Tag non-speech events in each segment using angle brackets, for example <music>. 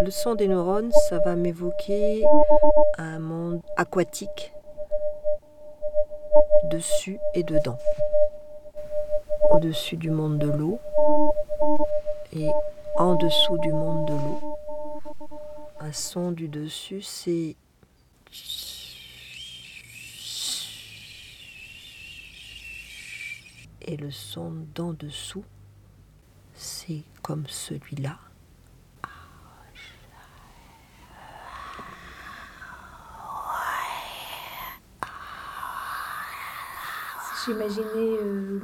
Le son des neurones, ça va m'évoquer un monde aquatique, dessus et dedans. Au-dessus du monde de l'eau et en dessous du monde de l'eau. Un son du dessus, c'est et le son d'en dessous, c'est comme celui-là. J'imaginais euh,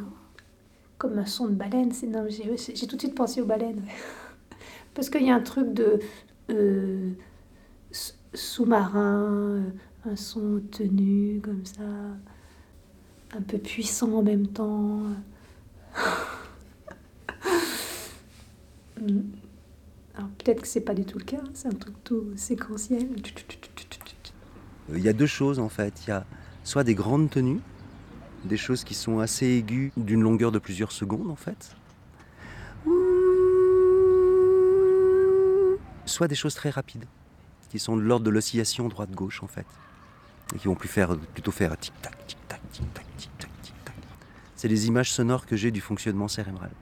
comme un son de baleine. J'ai, tout de suite pensé aux baleines. <laughs> Parce qu'il y a un truc de euh, sous-marin, un son tenu comme ça, un peu puissant en même temps. <laughs> Alors peut-être que c'est pas du tout le cas, c'est un truc tout séquentiel. Il y a deux choses en fait. Il y a soit des grandes tenues, des choses qui sont assez aiguës, d'une longueur de plusieurs secondes en fait. Soit des choses très rapides, qui sont de l'ordre de l'oscillation droite-gauche en fait. Et qui vont plus faire, plutôt faire tic-tac, tic-tac, tic-tac, tic-tac, tic-tac. C'est les images sonores que j'ai du fonctionnement cérébral.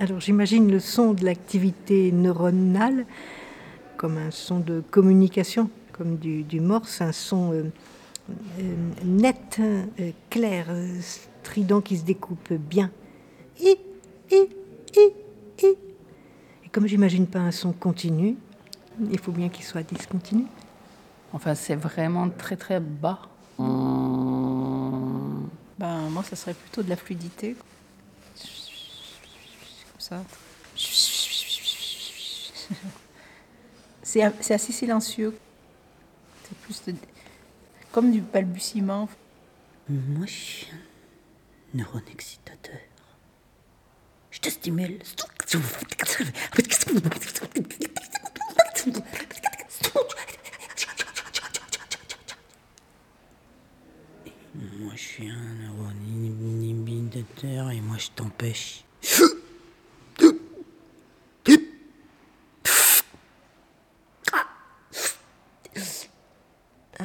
Alors j'imagine le son de l'activité neuronale comme un son de communication, comme du, du morse, un son euh, euh, net, euh, clair, strident qui se découpe bien. Et, et, et, comme j'imagine pas un son continu, il faut bien qu'il soit discontinu. Enfin, c'est vraiment très très bas. Ben, moi, ça serait plutôt de la fluidité. Ça. <laughs> C'est c'est assez silencieux. C'est plus de- comme du balbutiement. Moi, je suis un neurone excitateur. Je te stimule. Moi, je suis un neurone inhibiteur et moi, je t'empêche.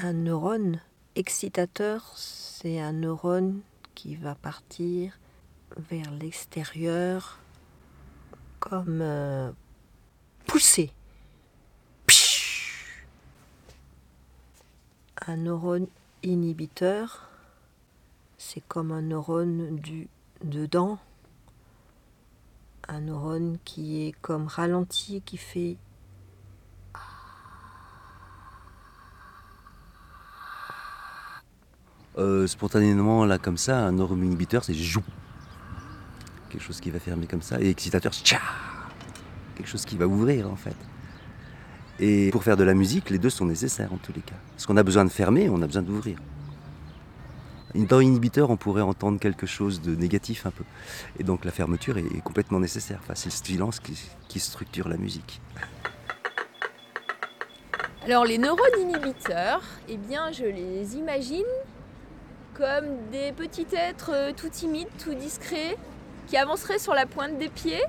Un neurone excitateur, c'est un neurone qui va partir vers l'extérieur comme euh, poussé. Un neurone inhibiteur, c'est comme un neurone du dedans, un neurone qui est comme ralenti, qui fait Euh, spontanément, là, comme ça, un neurone inhibiteur, c'est jou. Quelque chose qui va fermer comme ça. Et excitateur, tcha. Quelque chose qui va ouvrir, en fait. Et pour faire de la musique, les deux sont nécessaires, en tous les cas. Parce qu'on a besoin de fermer, on a besoin d'ouvrir. Dans inhibiteur, on pourrait entendre quelque chose de négatif un peu. Et donc la fermeture est complètement nécessaire. C'est le silence qui, qui structure la musique. Alors les neurones inhibiteurs, eh bien je les imagine comme des petits êtres euh, tout timides, tout discrets, qui avanceraient sur la pointe des pieds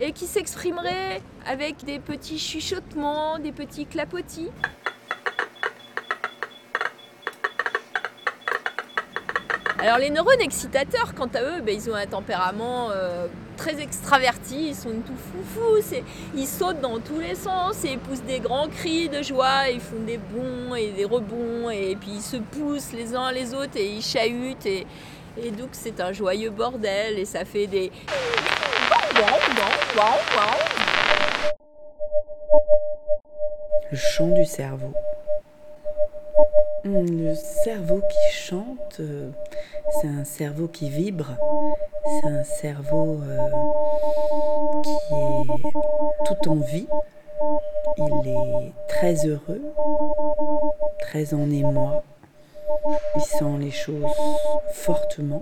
et qui s'exprimeraient avec des petits chuchotements, des petits clapotis. Alors les neurones excitateurs, quant à eux, ben, ils ont un tempérament euh, très extraverti, ils sont tout foufou, c'est ils sautent dans tous les sens et ils poussent des grands cris de joie, ils font des bonds et des rebonds et puis ils se poussent les uns les autres et ils chahutent et donc c'est un joyeux bordel et ça fait des Le chant du cerveau. Le cerveau qui chante, euh, c'est un cerveau qui vibre, c'est un cerveau euh, qui est tout en vie. Il est très heureux, très en émoi. Il sent les choses fortement.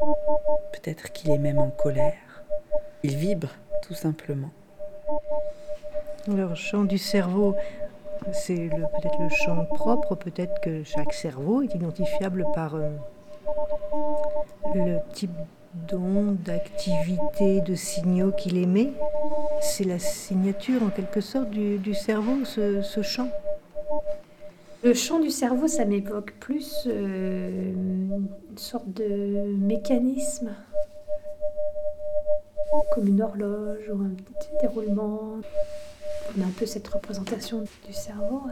Peut-être qu'il est même en colère. Il vibre tout simplement. Alors, chant du cerveau, c'est peut-être le chant propre, peut-être que chaque cerveau est identifiable par euh, le type d'onde, d'activité, de signaux qu'il émet. C'est la signature en quelque sorte du, cerveau, ce, chant. Le chant du cerveau, ça m'évoque plus euh, une sorte de mécanisme, comme une horloge ou un petit déroulement. On a un peu cette représentation du cerveau.